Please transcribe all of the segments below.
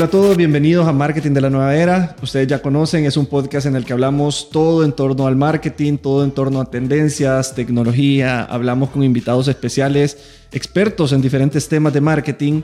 Hola a todos, bienvenidos a Marketing de la Nueva Era. Ustedes ya conocen, es un podcast en el que hablamos todo en torno al marketing, todo en torno a tendencias, tecnología, hablamos con invitados especiales, expertos en diferentes temas de marketing.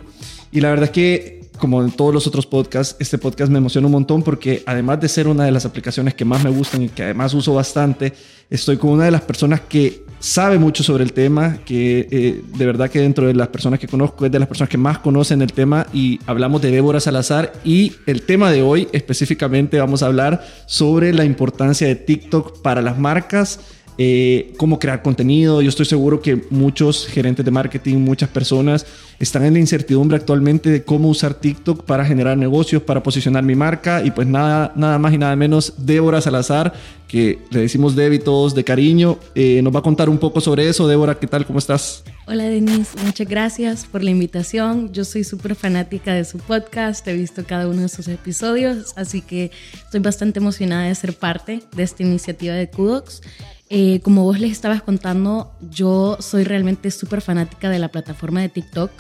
Y la verdad es que, como en todos los otros podcasts, este podcast me emociona un montón porque además de ser una de las aplicaciones que más me gustan y que además uso bastante, estoy con una de las personas que sabe mucho sobre el tema, que eh, de verdad que dentro de las personas que conozco es de las personas que más conocen el tema y hablamos de Débora Salazar y el tema de hoy específicamente vamos a hablar sobre la importancia de TikTok para las marcas eh, cómo crear contenido. Yo estoy seguro que muchos gerentes de marketing, muchas personas están en la incertidumbre actualmente de cómo usar TikTok para generar negocios, para posicionar mi marca. Y pues nada, nada más y nada menos, Débora Salazar, que le decimos Debbie todos de cariño, eh, nos va a contar un poco sobre eso. Débora, ¿qué tal? ¿Cómo estás? Hola Denise, muchas gracias por la invitación. Yo soy súper fanática de su podcast, he visto cada uno de sus episodios, así que estoy bastante emocionada de ser parte de esta iniciativa de Kudox. Eh, como vos les estabas contando, yo soy realmente súper fanática de la plataforma de TikTok.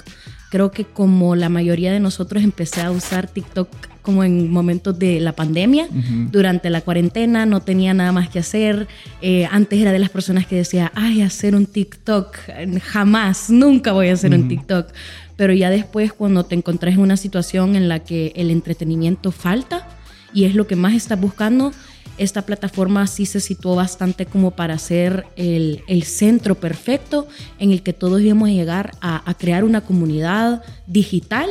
Creo que como la mayoría de nosotros empecé a usar TikTok como en momentos de la pandemia, durante la cuarentena, no tenía nada más que hacer. Eh, antes era de las personas que decía, ay, hacer un TikTok, jamás, nunca voy a hacer un TikTok. Pero ya después cuando te encontrás en una situación en la que el entretenimiento falta y es lo que más estás buscando, esta plataforma sí se situó bastante como para ser el, centro perfecto en el que todos íbamos a llegar a, crear una comunidad digital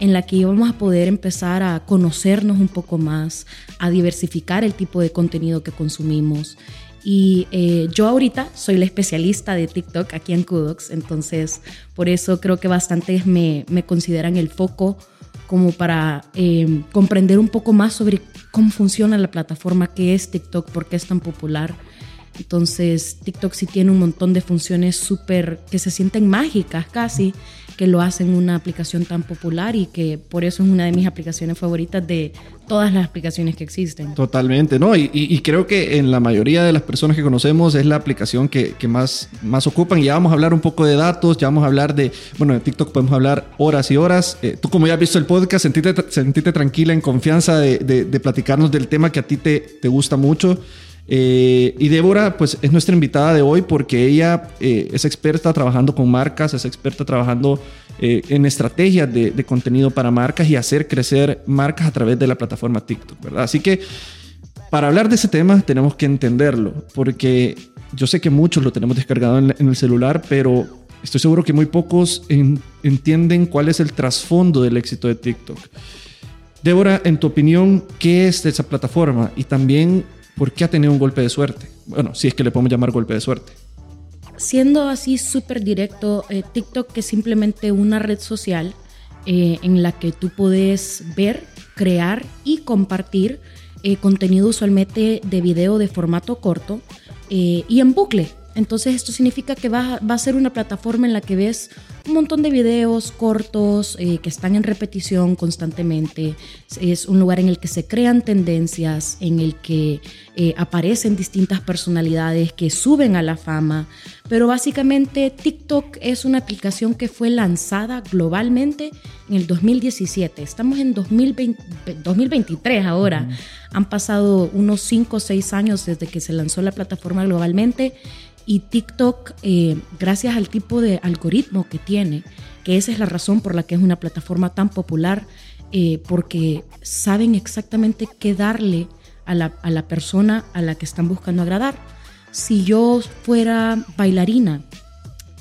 en la que íbamos a poder empezar a conocernos un poco más, a diversificar el tipo de contenido que consumimos. Y eh, yo ahorita soy la especialista de TikTok aquí en Kudox, entonces por eso creo que bastantes me, me consideran el foco como para eh, comprender un poco más sobre cómo funciona la plataforma, qué es TikTok, por qué es tan popular. Entonces, TikTok sí tiene un montón de funciones súper que se sienten mágicas casi, que lo hacen una aplicación tan popular y que por eso es una de mis aplicaciones favoritas de todas las aplicaciones que existen. Totalmente, ¿no? Y, creo que en la mayoría de las personas que conocemos es la aplicación que, más, más ocupan. Ya vamos a hablar un poco de datos, ya vamos a hablar de, bueno, de TikTok podemos hablar horas y horas. Eh, tú como ya has visto el podcast, sentite, tranquila, en confianza de, de, platicarnos del tema que a ti te, te gusta mucho. Eh, y Débora, pues es nuestra invitada de hoy porque ella eh, es experta trabajando con marcas, es experta trabajando eh, en estrategias de, contenido para marcas y hacer crecer marcas a través de la plataforma TikTok, ¿verdad? Así que para hablar de ese tema tenemos que entenderlo porque yo sé que muchos lo tenemos descargado en, el celular, pero estoy seguro que muy pocos entienden cuál es el trasfondo del éxito de TikTok. Débora, en tu opinión, ¿qué es esa plataforma? Y también ¿por qué ha tenido un golpe de suerte? Bueno, si es que le podemos llamar golpe de suerte. Siendo así súper directo, eh, TikTok es simplemente una red social eh, en la que tú puedes ver, crear y compartir eh, contenido usualmente de video de formato corto y en bucle. Entonces esto significa que va, a ser una plataforma en la que ves un montón de videos cortos eh, que están en repetición constantemente. Es un lugar en el que se crean tendencias, en el que eh, aparecen distintas personalidades que suben a la fama. Pero básicamente TikTok es una aplicación que fue lanzada globalmente en el 2017. Estamos en 2023 ahora. Han pasado unos 5 o 6 años desde que se lanzó la plataforma globalmente y TikTok, eh, gracias al tipo de algoritmo que tiene, que esa es la razón por la que es una plataforma tan popular, eh, porque saben exactamente qué darle a la, a la persona a la que están buscando agradar. Si yo fuera bailarina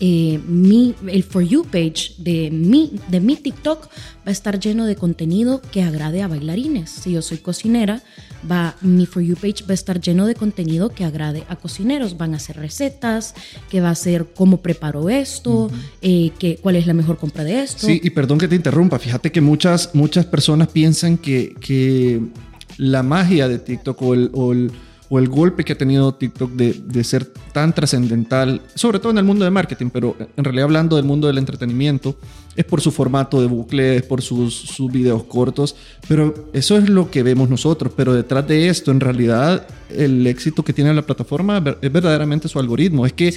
eh, mi, el For You page de mi, de mi TikTok va a estar lleno de contenido que agrade a bailarines. Si yo soy cocinera, va, mi For You page va a estar lleno de contenido que agrade a cocineros. Van a hacer recetas, que va a ser cómo preparo esto, eh, que, cuál es la mejor compra de esto. Sí, y perdón que te interrumpa. Fíjate que muchas, muchas personas piensan que, que la magia de TikTok o el o el golpe que ha tenido TikTok de, de ser tan trascendental, sobre todo en el mundo de marketing, pero en realidad hablando del mundo del entretenimiento, es por su formato de bucle, es por sus, sus videos cortos, pero eso es lo que vemos nosotros, pero detrás de esto, en realidad, el éxito que tiene la plataforma es verdaderamente su algoritmo, es que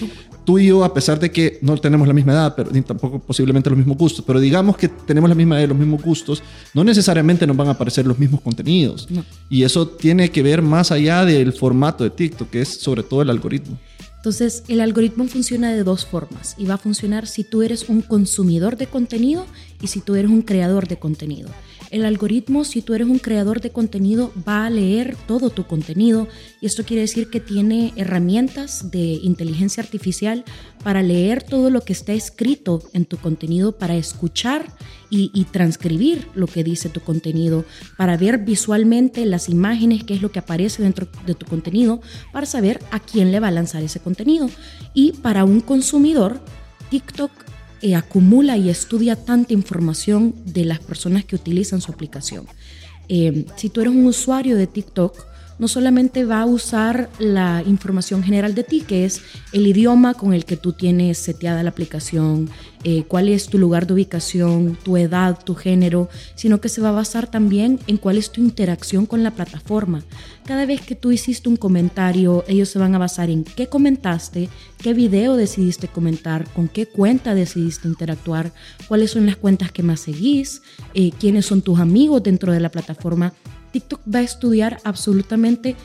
tú y yo, a pesar de que no tenemos la misma edad, pero ni tampoco posiblemente los mismos gustos, pero digamos que tenemos la misma edad, los mismos gustos, no necesariamente nos van a aparecer los mismos contenidos. Y eso tiene que ver más allá del formato de TikTok, que es sobre todo el algoritmo. Entonces, el algoritmo funciona de dos formas y va a funcionar si tú eres un consumidor de contenido y si tú eres un creador de contenido. El algoritmo, si tú eres un creador de contenido, va a leer todo tu contenido y esto quiere decir que tiene herramientas de inteligencia artificial para leer todo lo que está escrito en tu contenido, para escuchar y, transcribir lo que dice tu contenido, para ver visualmente las imágenes, qué es lo que aparece dentro de tu contenido, para saber a quién le va a lanzar ese contenido. Y para un consumidor, TikTok acumula y estudia tanta información de las personas que utilizan su aplicación. Eh, si tú eres un usuario de TikTok, no solamente va a usar la información general de ti, que es el idioma con el que tú tienes seteada la aplicación, eh, cuál es tu lugar de ubicación, tu edad, tu género, sino que se va a basar también en cuál es tu interacción con la plataforma. Cada vez que tú hiciste un comentario, ellos se van a basar en qué comentaste, qué video decidiste comentar, con qué cuenta decidiste interactuar, cuáles son las cuentas que más seguís, eh, quiénes son tus amigos dentro de la plataforma TikTok va a estudiar absolutamente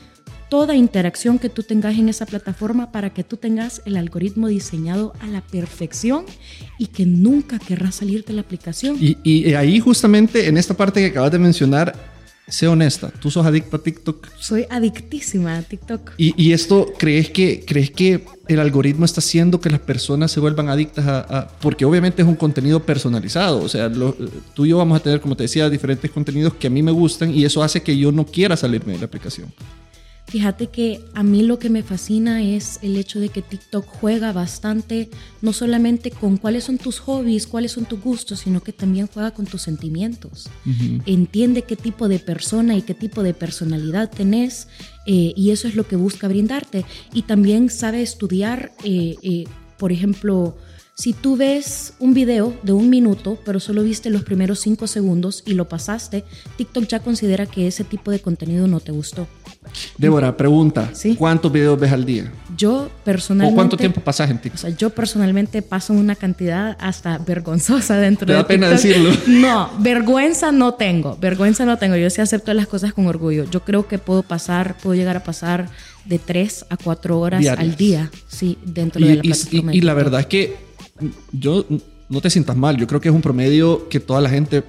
toda interacción que tú tengas en esa plataforma para que tú tengas el algoritmo diseñado a la perfección y que nunca querrás salir de la aplicación. Y, ahí justamente en esta parte que acabas de mencionar, sé honesta, ¿tú sos adicto a TikTok? Soy adictísima a TikTok. ¿Y, esto crees que, crees que el algoritmo está haciendo que las personas se vuelvan adictas a, porque obviamente es un contenido personalizado, o sea, tú y yo vamos a tener, como te decía, diferentes contenidos que a mí me gustan y eso hace que yo no quiera salirme de la aplicación. Fíjate que a mí lo que me fascina es el hecho de que TikTok juega bastante, no solamente con cuáles son tus hobbies, cuáles son tus gustos, sino que también juega con tus sentimientos. Entiende qué tipo de persona y qué tipo de personalidad tenés eh, y eso es lo que busca brindarte. Y también sabe estudiar, eh, eh, por ejemplo, si tú ves un video de un minuto, pero solo viste los primeros cinco segundos y lo pasaste, TikTok ya considera que ese tipo de contenido no te gustó. Débora, pregunta. ¿Cuántos videos ves al día? Yo personalmente... ¿O cuánto tiempo pasas en TikTok? O sea, yo personalmente paso una cantidad hasta vergonzosa dentro de ¿Te da pena decirlo? No, vergüenza no tengo. Vergüenza no tengo. Yo sí acepto las cosas con orgullo. Yo creo que puedo pasar, puedo llegar a pasar de tres a cuatro horas al día, sí, dentro de la plataforma. y la verdad es que yo no te sientas mal, yo creo que es un promedio que toda la gente...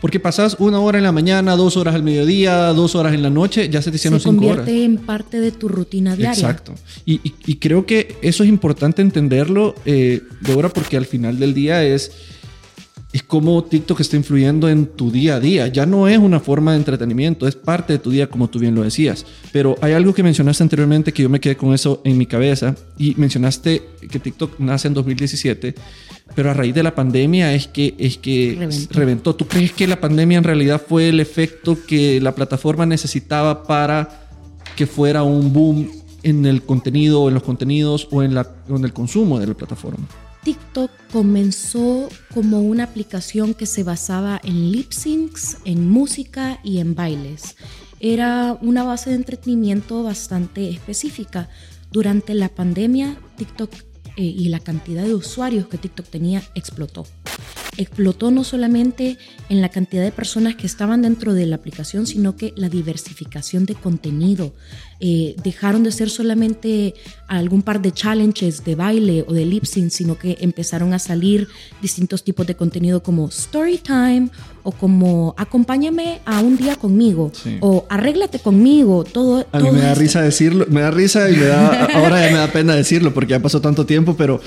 Porque pasas una hora en la mañana, dos horas al mediodía, dos horas en la noche, ya se te hicieron cinco horas. Se convierte en parte de tu rutina diaria. Exacto. Y, creo que eso es importante entenderlo, eh, Débora, porque al final del día es es como TikTok está influyendo en tu día a día. Ya no es una forma de entretenimiento, es parte de tu día, como tú bien lo decías. Pero hay algo que mencionaste anteriormente que yo me quedé con eso en mi cabeza y mencionaste que TikTok nace en 2017, pero a raíz de la pandemia es que, es que reventó. reventó. ¿Tú crees que la pandemia en realidad fue el efecto que la plataforma necesitaba para que fuera un boom en el contenido, en los contenidos o en, la, o en el consumo de la plataforma? TikTok comenzó como una aplicación que se basaba en lip syncs, en música y en bailes. Era una base de entretenimiento bastante específica. Durante la pandemia, TikTok eh, y la cantidad de usuarios que TikTok tenía explotó. Explotó no solamente en la cantidad de personas que estaban dentro de la aplicación, sino que la diversificación de contenido. Eh, dejaron de ser solamente algún par de challenges de baile o de lip sync, sino que empezaron a salir distintos tipos de contenido como story time o como acompáñame a un día conmigo o arréglate conmigo. Todo, a mí me da risa decirlo, me da risa y me da, ahora ya me da pena decirlo porque ya pasó tanto tiempo, pero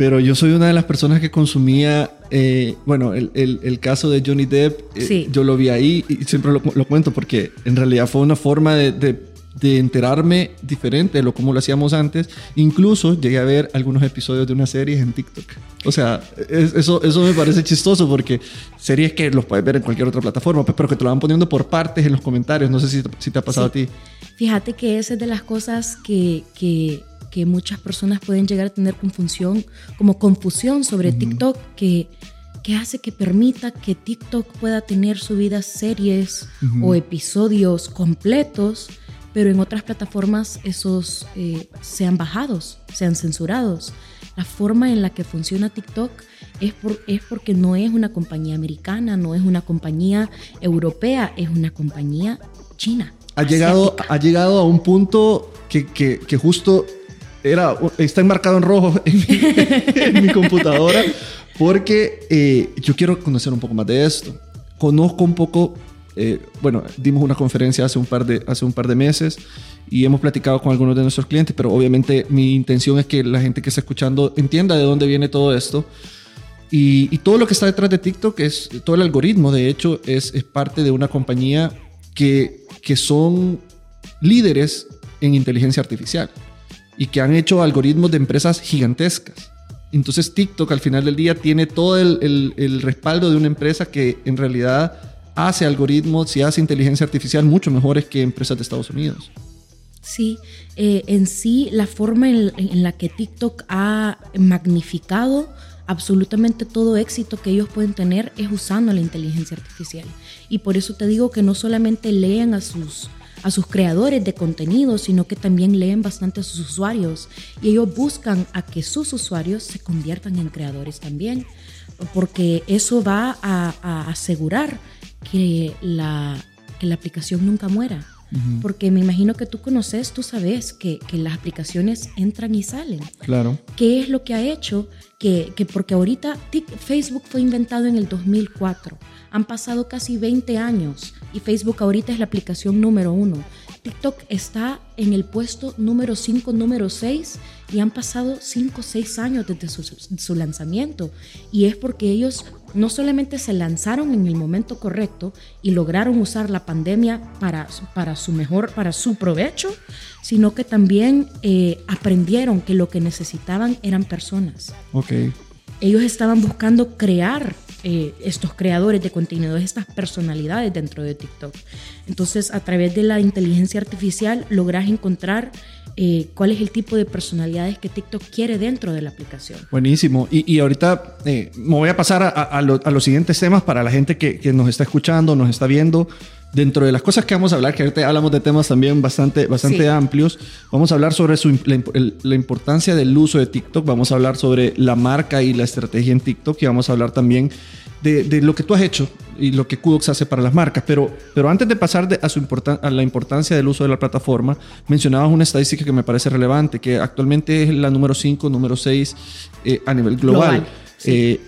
pero yo soy una de las personas que consumía, eh, bueno, el, el, caso de Johnny Depp, eh, yo lo vi ahí y siempre lo, lo, cuento porque en realidad fue una forma de, de, enterarme diferente de lo como lo hacíamos antes. Incluso llegué a ver algunos episodios de una serie en TikTok. O sea, eso, eso me parece chistoso porque series que los puedes ver en cualquier otra plataforma, pero que te lo van poniendo por partes en los comentarios. No sé si, si te ha pasado a ti. Fíjate que esa es de las cosas que, que que muchas personas pueden llegar a tener confusión, como confusión sobre TikTok, que, que hace que permita que TikTok pueda tener subidas series o episodios completos, pero en otras plataformas esos eh, sean bajados, sean censurados. la forma en la que funciona TikTok es, por, es porque no es una compañía americana, no es una compañía europea, es una compañía china. Ha llegado, ha llegado a un punto que, que, que justo era, está enmarcado en rojo en mi, computadora porque eh, yo quiero conocer un poco más de esto. Conozco un poco, eh, bueno, dimos una conferencia hace un, par de, hace un par de meses y hemos platicado con algunos de nuestros clientes, pero obviamente mi intención es que la gente que está escuchando entienda de dónde viene todo esto. Y, todo lo que está detrás de TikTok es, todo el algoritmo, de hecho, es, es parte de una compañía que, que son líderes en inteligencia artificial y que han hecho algoritmos de empresas gigantescas. Entonces TikTok al final del día tiene todo el, el, respaldo de una empresa que en realidad hace algoritmos y hace inteligencia artificial mucho mejores que empresas de Estados Unidos. Sí, eh, en sí la forma en, en, la que TikTok ha magnificado absolutamente todo éxito que ellos pueden tener es usando la inteligencia artificial. Y por eso te digo que no solamente leen a sus a sus creadores de contenido, sino que también leen bastante a sus usuarios y ellos buscan a que sus usuarios se conviertan en creadores también, porque eso va a, asegurar que la, aplicación nunca muera. Porque me imagino que tú conoces, tú sabes que, que, las aplicaciones entran y salen. Claro. ¿Qué es lo que ha hecho? Que, que porque ahorita Facebook fue inventado en el 2004. Han pasado casi 20 años y Facebook ahorita es la aplicación número uno. TikTok está en el puesto número 5, número 6 y han pasado 5 o 6 años desde su, lanzamiento. Y es porque ellos no solamente se lanzaron en el momento correcto y lograron usar la pandemia para, para su mejor, para su provecho, sino que también eh, aprendieron que lo que necesitaban eran personas. Okay. Ellos estaban buscando crear eh, estos creadores de contenido, estas personalidades dentro de TikTok. Entonces, a través de la inteligencia artificial logras encontrar eh, cuál es el tipo de personalidades que TikTok quiere dentro de la aplicación. Buenísimo. Y, ahorita eh, me voy a pasar a, los siguientes temas para la gente que nos está escuchando, nos está viendo dentro de las cosas que vamos a hablar, que ahorita hablamos de temas también bastante, bastante amplios, vamos a hablar sobre su, la, importancia del uso de TikTok, vamos a hablar sobre la marca y la estrategia en TikTok y vamos a hablar también de, de lo que tú has hecho y lo que Kudox hace para las marcas. Pero, pero antes de pasar a, su a la importancia del uso de la plataforma, mencionabas una estadística que me parece relevante, que actualmente es la número 5, número 6 eh, a nivel global. Eh,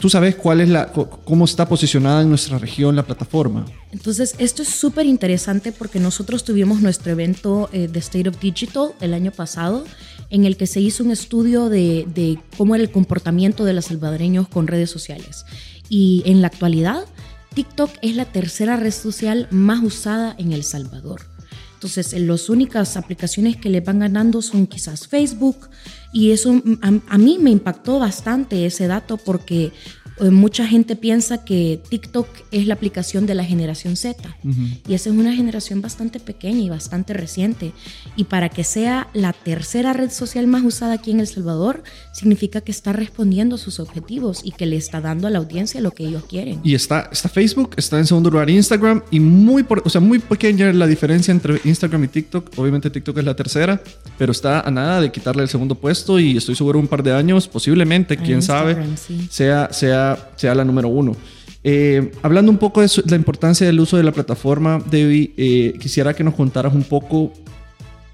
¿Tú sabes cuál es la, cómo está posicionada en nuestra región la plataforma? Entonces, esto es súper interesante porque nosotros tuvimos nuestro evento eh, de State of Digital el año pasado, en el que se hizo un estudio de, de cómo era el comportamiento de los salvadoreños con redes sociales. Y en la actualidad, TikTok es la tercera red social más usada en El Salvador. Entonces, las únicas aplicaciones que le van ganando son quizás Facebook, y eso a, mí me impactó bastante ese dato porque eh, mucha gente piensa que TikTok es la aplicación de la generación Z y esa es una generación bastante pequeña y bastante reciente y para que sea la tercera red social más usada aquí en El Salvador significa que está respondiendo a sus objetivos y que le está dando a la audiencia lo que ellos quieren. Y está, está Facebook, está en segundo lugar Instagram y muy, o sea, muy pequeña la diferencia entre Instagram y TikTok. Obviamente TikTok es la tercera, pero está a nada de quitarle el segundo puesto y estoy seguro un par de años, posiblemente, quién sabe, sea, sea sea, la número uno. Eh, hablando un poco de la importancia del uso de la plataforma, Debbie, eh, quisiera que nos contaras un poco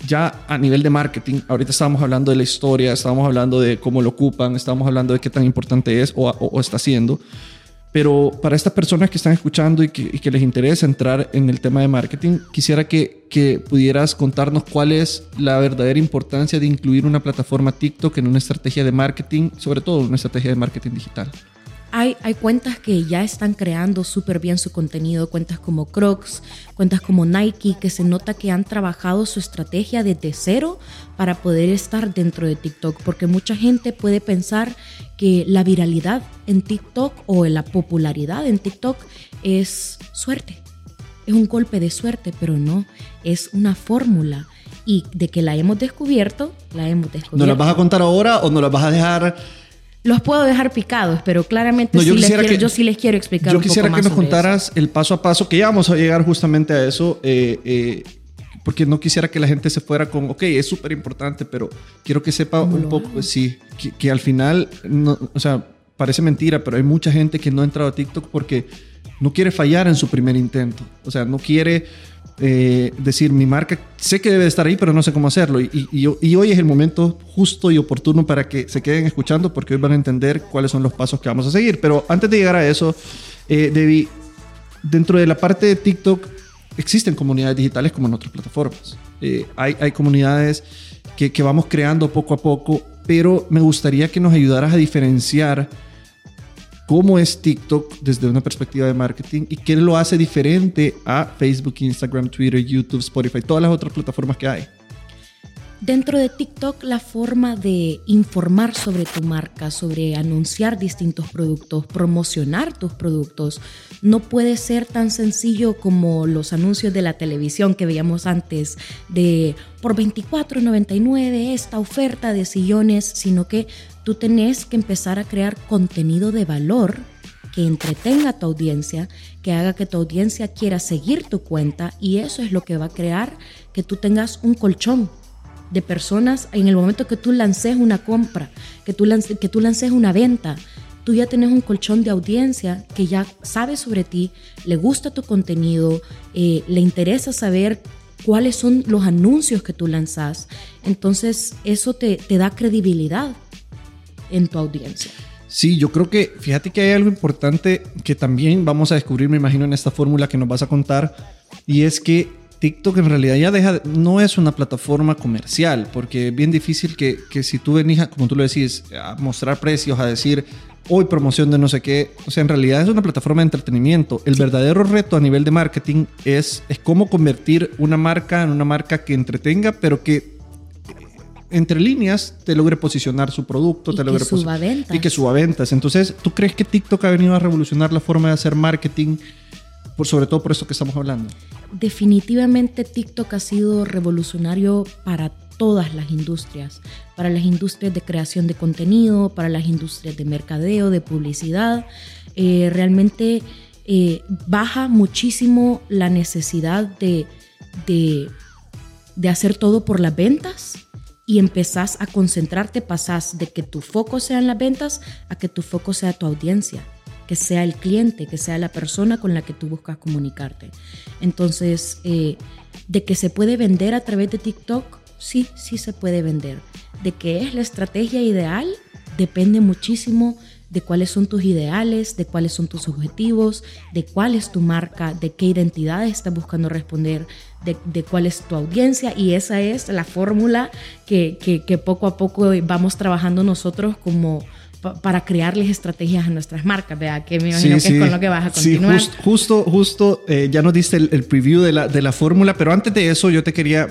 ya a nivel de marketing. Ahorita estábamos hablando de la historia, estábamos hablando de cómo lo ocupan, estábamos hablando de qué tan importante es o, está siendo. Pero para estas personas que están escuchando y que, les interesa entrar en el tema de marketing, quisiera que, que, pudieras contarnos cuál es la verdadera importancia de incluir una plataforma TikTok en una estrategia de marketing, sobre todo una estrategia de marketing digital. Hay, cuentas que ya están creando súper bien su contenido, cuentas como Crocs, cuentas como Nike, que se nota que han trabajado su estrategia desde cero para poder estar dentro de TikTok, porque mucha gente puede pensar que la viralidad en TikTok o la popularidad en TikTok es suerte, es un golpe de suerte, pero no, es una fórmula y de que la hemos descubierto, la hemos descubierto. ¿Nos la vas a contar ahora o nos la vas a dejar los puedo dejar picados, pero claramente sí les quiero, yo sí les quiero explicar. Yo quisiera que nos contaras el paso a paso, que ya vamos a llegar justamente a eso. Eh, eh, porque no quisiera que la gente se fuera con, ok, es súper importante, pero quiero que sepa un poco, sí, que, que, al final, no, o sea, parece mentira, pero hay mucha gente que no ha entrado a TikTok porque no quiere fallar en su primer intento, o sea, no quiere eh, decir, mi marca sé que debe estar ahí, pero no sé cómo hacerlo. Y, hoy es el momento justo y oportuno para que se queden escuchando porque hoy van a entender cuáles son los pasos que vamos a seguir. Pero antes de llegar a eso, eh, Debbie, dentro de la parte de TikTok existen comunidades digitales como en otras plataformas. Eh, hay, comunidades que vamos creando poco a poco, pero me gustaría que nos ayudaras a diferenciar cómo es TikTok desde una perspectiva de marketing y qué lo hace diferente a Facebook, Instagram, Twitter, YouTube, Spotify, todas las otras plataformas que hay. Dentro de TikTok, la forma de informar sobre tu marca, sobre anunciar distintos productos, promocionar tus productos, no puede ser tan sencillo como los anuncios de la televisión que veíamos antes de por 24.99 esta oferta de sillones, sino que tú tenés que empezar a crear contenido de valor que entretenga a tu audiencia, que haga que tu audiencia quiera seguir tu cuenta y eso es lo que va a crear que tú tengas un colchón de personas en el momento que tú lances una compra, que tú, lances, que tú lances una venta. Tú ya tienes un colchón de audiencia que ya sabe sobre ti, le gusta tu contenido, eh, le interesa saber cuáles son los anuncios que tú lanzas. Entonces eso te da credibilidad en tu audiencia. Sí, yo creo que, fíjate que hay algo importante que también vamos a descubrir, me imagino, en esta fórmula que nos vas a contar, y es que TikTok en realidad ya deja, no es una plataforma comercial, porque es bien difícil que, que si tú venís, como tú lo decís, a mostrar precios, a decir hoy promoción de no sé qué, o sea, en realidad es una plataforma de entretenimiento. El verdadero reto a nivel de marketing es, es cómo convertir una marca en una marca que entretenga, pero que entre líneas te logre posicionar su producto, y te logre que suba ventas. y que suba ventas. Entonces, ¿tú crees que TikTok ha venido a revolucionar la forma de hacer marketing, por, sobre todo por eso que estamos hablando? Definitivamente TikTok ha sido revolucionario para todas las industrias, para las industrias de creación de contenido, para las industrias de mercadeo, de publicidad. Eh, realmente eh, baja muchísimo la necesidad de, de, de hacer todo por las ventas y empezás a concentrarte, pasás de que tu foco sea en las ventas a que tu foco sea tu audiencia, que sea el cliente, que sea la persona con la que tú buscas comunicarte. Entonces, eh, de que se puede vender a través de TikTok, sí, sí se puede vender. De que es la estrategia ideal, depende muchísimo de cuáles son tus ideales, de cuáles son tus objetivos, de cuál es tu marca, de qué identidad estás buscando responder, de, cuál es tu audiencia. Y esa es la fórmula que, que, poco a poco vamos trabajando nosotros como para crearles estrategias a nuestras marcas, vea que me imagino que es con lo que vas a continuar. Sí, justo, justo, eh, ya nos diste el, preview de la, de la fórmula, pero antes de eso yo te quería,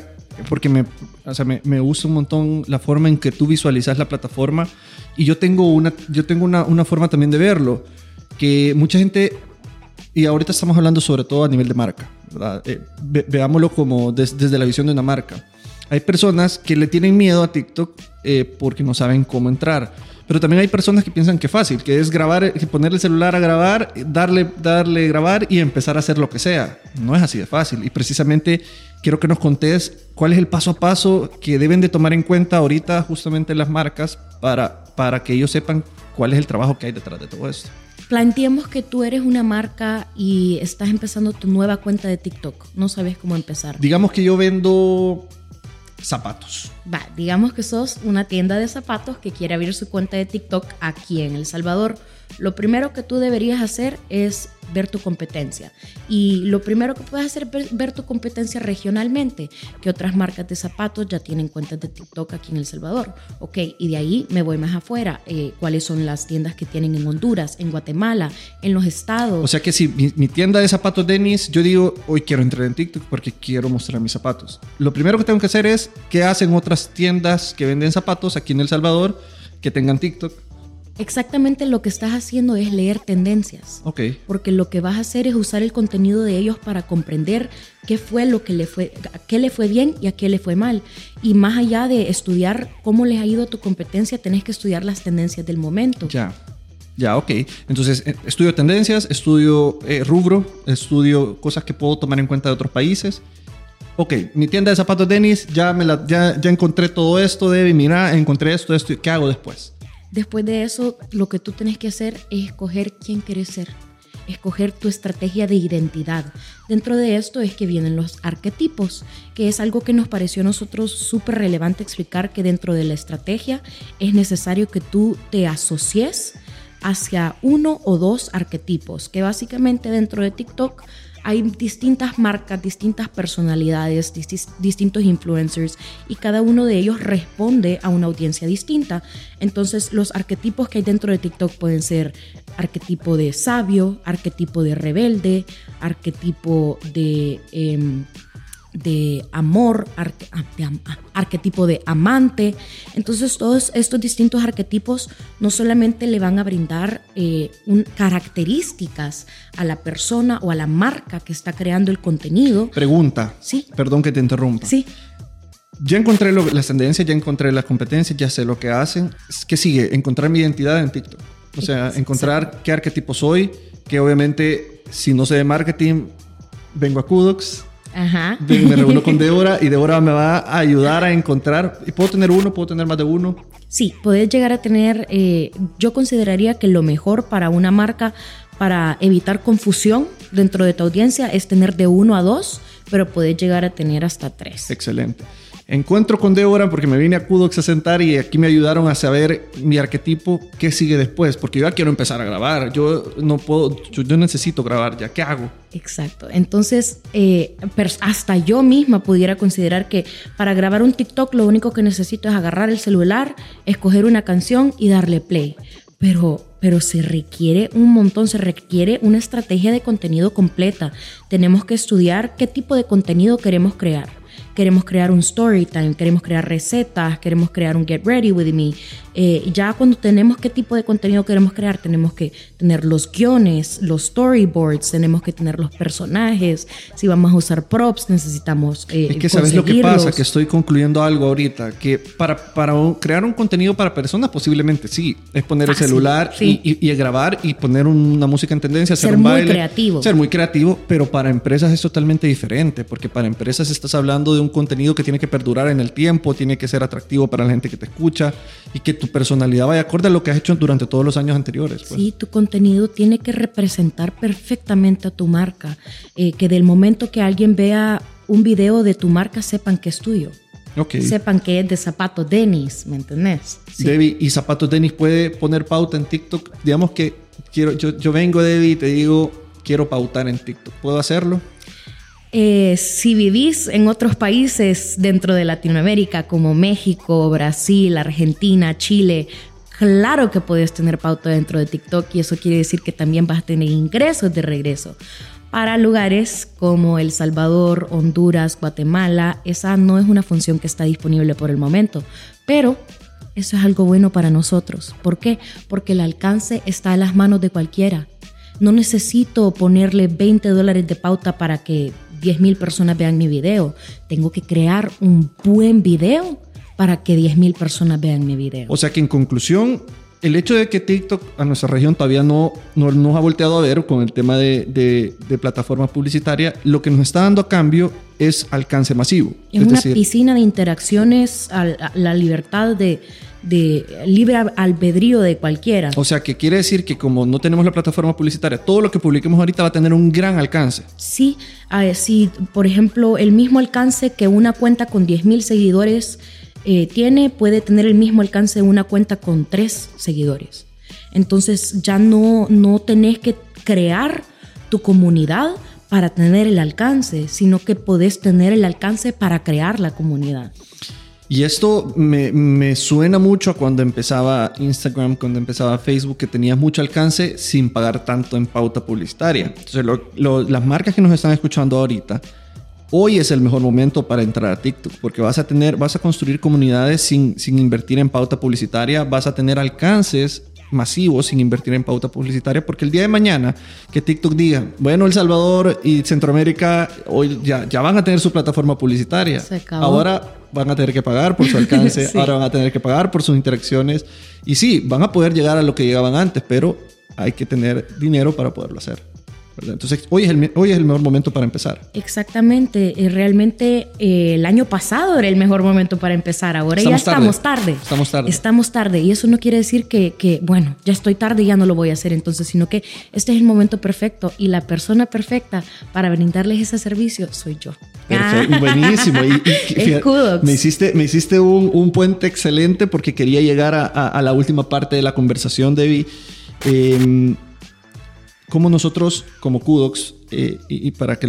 porque me, o sea, me, me gusta un montón la forma en que tú visualizas la plataforma y yo tengo una, yo tengo una, una forma también de verlo, que mucha gente, y ahorita estamos hablando sobre todo a nivel de marca, eh, veámoslo como desde la visión de una marca. Hay personas que le tienen miedo a TikTok eh, porque no saben cómo entrar. Pero también hay personas que piensan que fácil, que es grabar, ponerle el celular a grabar, darle, darle grabar y empezar a hacer lo que sea. No es así de fácil. Y precisamente quiero que nos contés cuál es el paso a paso que deben de tomar en cuenta ahorita justamente las marcas para, para que ellos sepan cuál es el trabajo que hay detrás de todo esto. Planteemos que tú eres una marca y estás empezando tu nueva cuenta de TikTok. No sabes cómo empezar. Digamos que yo vendo zapatos. Va, digamos que sos una tienda de zapatos que quiere abrir su cuenta de TikTok aquí en El Salvador lo primero que tú deberías hacer es ver tu competencia. Y lo primero que puedes hacer es ver, tu competencia regionalmente, que otras marcas de zapatos ya tienen cuentas de TikTok aquí en El Salvador. Ok, y de ahí me voy más afuera. Eh, ¿Cuáles son las tiendas que tienen en Honduras, en Guatemala, en los estados? O sea que si mi, tienda de zapatos Denis, yo digo, hoy quiero entrar en TikTok porque quiero mostrar mis zapatos. Lo primero que tengo que hacer es, ¿qué hacen otras tiendas que venden zapatos aquí en El Salvador que tengan TikTok? Exactamente lo que estás haciendo es leer tendencias. Ok. Porque lo que vas a hacer es usar el contenido de ellos para comprender qué fue lo que le fue, a qué le fue bien y a qué le fue mal. Y más allá de estudiar cómo les ha ido a tu competencia, tenés que estudiar las tendencias del momento. Ya. Ya, ok. Entonces, eh, estudio tendencias, estudio eh, rubro, estudio cosas que puedo tomar en cuenta de otros países ok, mi tienda de zapatos tenis, ya, me la, ya, ya encontré todo esto, Debbie, mira, encontré esto, esto, ¿qué hago después? Después de eso, lo que tú tienes que hacer es escoger quién quieres ser escoger tu estrategia de identidad. Dentro de esto es que vienen los arquetipos, que es algo que nos pareció a nosotros súper relevante explicar que dentro de la estrategia es necesario que tú te asocies hacia uno o dos arquetipos, que básicamente dentro de TikTok hay distintas marcas, distintas personalidades, distintos influencers y cada uno de ellos responde a una audiencia distinta. Entonces los arquetipos que hay dentro de TikTok pueden ser arquetipo de sabio, arquetipo de rebelde, arquetipo de... Em, de amor, ah, ah, arquetipo de amante. Entonces todos estos distintos arquetipos no solamente le van a brindar eh, características a la persona o a la marca que está creando el contenido. Pregunta. Sí. Perdón que te interrumpa. Sí. Ya encontré las tendencias, ya encontré las competencias, ya sé lo que hacen. ¿Qué sigue? Encontrar mi identidad en TikTok. O sea, encontrar qué arquetipo soy, que obviamente si no sé de marketing, vengo a Kudox, Ajá. Me reúno con Débora y Débora me va a ayudar a encontrar. ¿Y puedo tener uno? ¿Puedo tener más de uno? Sí, puedes llegar a tener. Eh, yo consideraría que lo mejor para una marca para evitar confusión dentro de tu audiencia es tener de uno a dos, pero puedes llegar a tener hasta tres. Excelente. Encuentro con Débora porque me vine a Kudox a sentar y aquí me ayudaron a saber mi arquetipo, qué sigue después, porque yo ya quiero empezar a grabar, yo no puedo, yo, necesito grabar ya, ¿qué hago? Exacto, entonces eh, hasta yo misma pudiera considerar que para grabar un TikTok lo único que necesito es agarrar el celular, escoger una canción y darle play, pero pero se requiere un montón, se requiere una estrategia de contenido completa. Tenemos que estudiar qué tipo de contenido queremos crear queremos crear un story time, queremos crear recetas, queremos crear un get ready with me. Eh, ya cuando tenemos qué tipo de contenido queremos crear, tenemos que tener los guiones, los storyboards, tenemos que tener los personajes. Si vamos a usar props, necesitamos. Eh, es que sabes lo que pasa, que estoy concluyendo algo ahorita, que para, para crear un contenido para personas, posiblemente sí, es poner el celular y, y, grabar y poner una música en tendencia, hacer ser un muy creativo. Ser muy creativo, pero para empresas es totalmente diferente, porque para empresas estás hablando de un contenido que tiene que perdurar en el tiempo, tiene que ser atractivo para la gente que te escucha y que tu personalidad vaya acorde a lo que has hecho durante todos los años anteriores. Pues. Sí, tu contenido tiene que representar perfectamente a tu marca, eh, que del momento que alguien vea un video de tu marca sepan que es tuyo. Okay. Sepan que es de zapatos Denis, ¿me entendés? Debbie, ¿y zapatos Denis puede poner pauta en TikTok? Digamos que quiero, yo, yo vengo, Debbie, y te digo, quiero pautar en TikTok. ¿Puedo hacerlo? Eh, si vivís en otros países dentro de Latinoamérica como México, Brasil, Argentina, Chile, claro que puedes tener pauta dentro de TikTok y eso quiere decir que también vas a tener ingresos de regreso. Para lugares como El Salvador, Honduras, Guatemala, esa no es una función que está disponible por el momento, pero eso es algo bueno para nosotros. ¿Por qué? Porque el alcance está a las manos de cualquiera. No necesito ponerle 20 dólares de pauta para que 10.000 personas vean mi video. Tengo que crear un buen video para que 10.000 personas vean mi video. O sea que en conclusión, el hecho de que TikTok a nuestra región todavía no, no nos ha volteado a ver con el tema de, de, plataforma publicitaria, lo que nos está dando a cambio es alcance masivo. Es, una piscina de interacciones, a la libertad de, de libre albedrío de cualquiera. O sea, que quiere decir que como no tenemos la plataforma publicitaria, todo lo que publiquemos ahorita va a tener un gran alcance. Sí, si por ejemplo el mismo alcance que una cuenta con 10.000 seguidores eh, tiene, puede tener el mismo alcance de una cuenta con 3 seguidores. Entonces ya no, no tenés que crear tu comunidad para tener el alcance, sino que podés tener el alcance para crear la comunidad. Y esto me, suena mucho a cuando empezaba Instagram, cuando empezaba Facebook, que tenías mucho alcance sin pagar tanto en pauta publicitaria. Entonces, las marcas que nos están escuchando ahorita, hoy es el mejor momento para entrar a TikTok, porque vas a tener, vas a construir comunidades sin, sin invertir en pauta publicitaria, vas a tener alcances masivo sin invertir en pauta publicitaria, porque el día de mañana que TikTok diga, bueno, El Salvador y Centroamérica hoy ya, ya van a tener su plataforma publicitaria. Ahora van a tener que pagar por su alcance, ahora van a tener que pagar por sus interacciones. Y sí, van a poder llegar a lo que llegaban antes, pero hay que tener dinero para poderlo hacer. Entonces, hoy es, el, hoy es el mejor momento para empezar. Exactamente. Realmente eh, el año pasado era el mejor momento para empezar. Ahora ya estamos tarde. Estamos tarde. Estamos tarde. Y eso no quiere decir que, que, bueno, ya estoy tarde y ya no lo voy a hacer entonces, sino que este es el momento perfecto y la persona perfecta para brindarles ese servicio soy yo. Perfecto. Buenísimo. Y, me hiciste, me hiciste un, un, puente excelente porque quería llegar a, a, la última parte de la conversación, Debbie. Eh, cómo nosotros como Kudox, eh, y, para que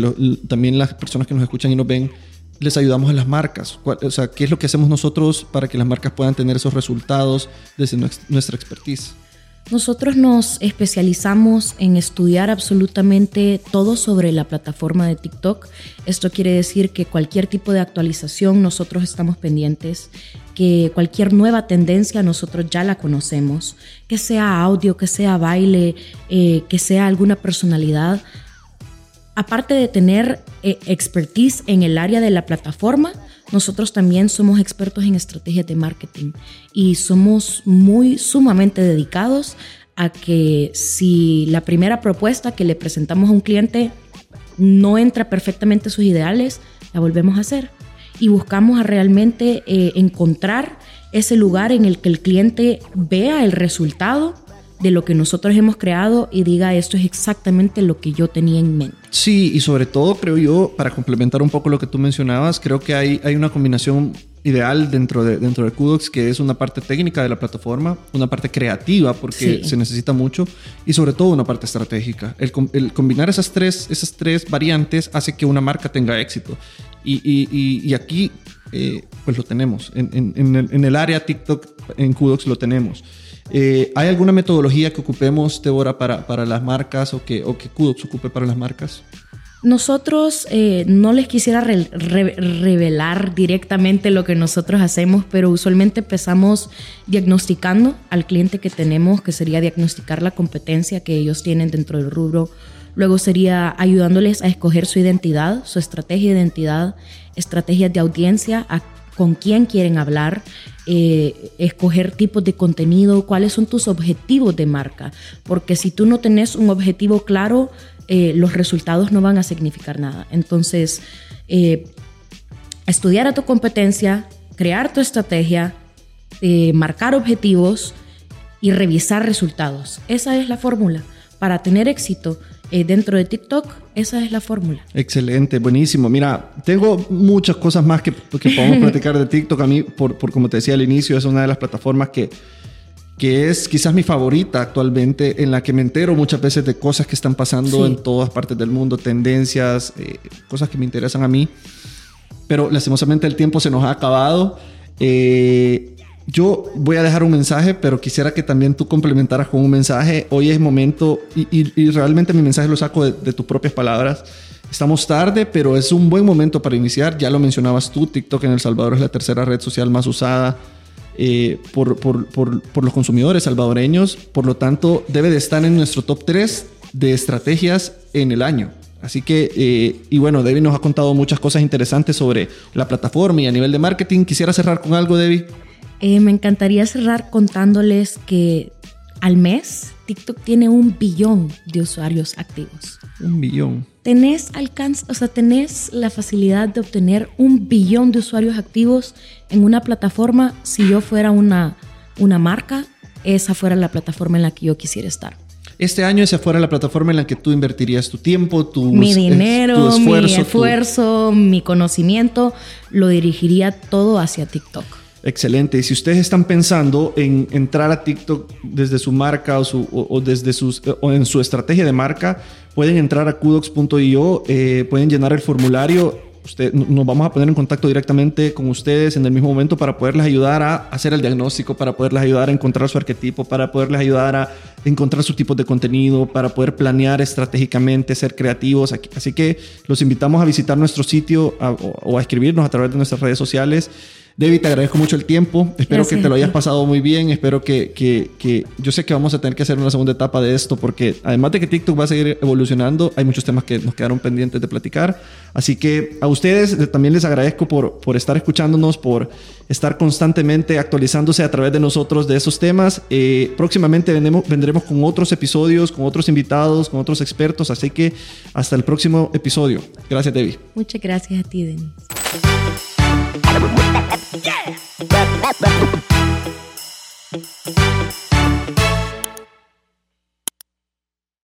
también las personas que nos escuchan y nos ven, les ayudamos a las marcas. O sea, ¿qué es lo que hacemos nosotros para que las marcas puedan tener esos resultados desde nuestra expertise? Nosotros nos especializamos en estudiar absolutamente todo sobre la plataforma de TikTok. Esto quiere decir que cualquier tipo de actualización nosotros estamos pendientes, que cualquier nueva tendencia nosotros ya la conocemos, que sea audio, que sea baile, eh, que sea alguna personalidad. Aparte de tener eh, expertise en el área de la plataforma, nosotros también somos expertos en estrategias de marketing y somos muy sumamente dedicados a que si la primera propuesta que le presentamos a un cliente no entra perfectamente a sus ideales, la volvemos a hacer. Y buscamos realmente eh, encontrar ese lugar en el que el cliente vea el resultado de lo que nosotros hemos creado y diga esto es exactamente lo que yo tenía en mente. Sí, y sobre todo creo yo, para complementar un poco lo que tú mencionabas, creo que hay, hay una combinación ideal dentro de, dentro de Kudox, que es una parte técnica de la plataforma, una parte creativa, porque se necesita mucho, y sobre todo una parte estratégica. El, combinar esas tres, esas tres variantes hace que una marca tenga éxito. Y, y, y aquí, eh, pues lo tenemos. En, en, el, en, el, área TikTok, en Kudox lo tenemos. Eh, ¿Hay alguna metodología que ocupemos, Débora, para, para las marcas o que, o que Kudox ocupe para las marcas? Nosotros eh, no les quisiera revelar directamente lo que nosotros hacemos, pero usualmente empezamos diagnosticando al cliente que tenemos, que sería diagnosticar la competencia que ellos tienen dentro del rubro. Luego sería ayudándoles a escoger su identidad, su estrategia de identidad, estrategias de audiencia, a con quién quieren hablar, eh, escoger tipos de contenido, cuáles son tus objetivos de marca. Porque si tú no tenés un objetivo claro, eh, los resultados no van a significar nada. Entonces, eh, estudiar a tu competencia, crear tu estrategia, marcar objetivos y revisar resultados. Esa es la fórmula. Para tener éxito, eh, dentro de TikTok, esa es la fórmula. Excelente, buenísimo. Mira, tengo muchas cosas más que, que podemos platicar de TikTok. A mí, por, por, como te decía al inicio, es una de las plataformas que, que es quizás mi favorita actualmente, en la que me entero muchas veces de cosas que están pasando en todas partes del mundo, tendencias, eh, cosas que me interesan a mí. Pero lastimosamente el tiempo se nos ha acabado. Eh, yo voy a dejar un mensaje, pero quisiera que también tú complementaras con un mensaje. Hoy es momento, y, realmente mi mensaje lo saco de, tus propias palabras. Estamos tarde, pero es un buen momento para iniciar. Ya lo mencionabas tú, TikTok en El Salvador es la tercera red social más usada eh, por, los consumidores salvadoreños. Por lo tanto, debe de estar en nuestro top 3 de estrategias en el año. Así que, eh, y bueno, Debbie nos ha contado muchas cosas interesantes sobre la plataforma y a nivel de marketing. Quisiera cerrar con algo, Debbie. Eh, me encantaría cerrar contándoles que al mes TikTok tiene un billón de usuarios activos. Un billón. Tenés alcance, o sea, tenés la facilidad de obtener un billón de usuarios activos en una plataforma. Si yo fuera una, una marca, esa fuera la plataforma en la que yo quisiera estar. Este año esa fuera la plataforma en la que tú invertirías tu tiempo, tu, mi dinero, mi esfuerzo, mi conocimiento, lo dirigiría todo hacia TikTok. Excelente. Y si ustedes están pensando en entrar a TikTok desde su marca o, desde sus, o en su estrategia de marca, pueden entrar a kudox.io, eh, pueden llenar el formulario. Usted, nos vamos a poner en contacto directamente con ustedes en el mismo momento para poderles ayudar a hacer el diagnóstico, para poderles ayudar a encontrar su arquetipo, para poderles ayudar a encontrar sus tipos de contenido, para poder planear estratégicamente, ser creativos. Así que los invitamos a visitar nuestro sitio o a escribirnos a través de nuestras redes sociales David, te agradezco mucho el tiempo. Espero que te lo hayas pasado muy bien. Espero que, que, que, yo sé que vamos a tener que hacer una segunda etapa de esto porque además de que TikTok va a seguir evolucionando, hay muchos temas que nos quedaron pendientes de platicar. Así que a ustedes también les agradezco por, por estar escuchándonos, por estar constantemente actualizándose a través de nosotros de esos temas. Eh, próximamente vendremos, vendremos con otros episodios, con otros invitados, con otros expertos. Así que hasta el próximo episodio. Gracias, David. Muchas gracias a ti, Denis. Yeah!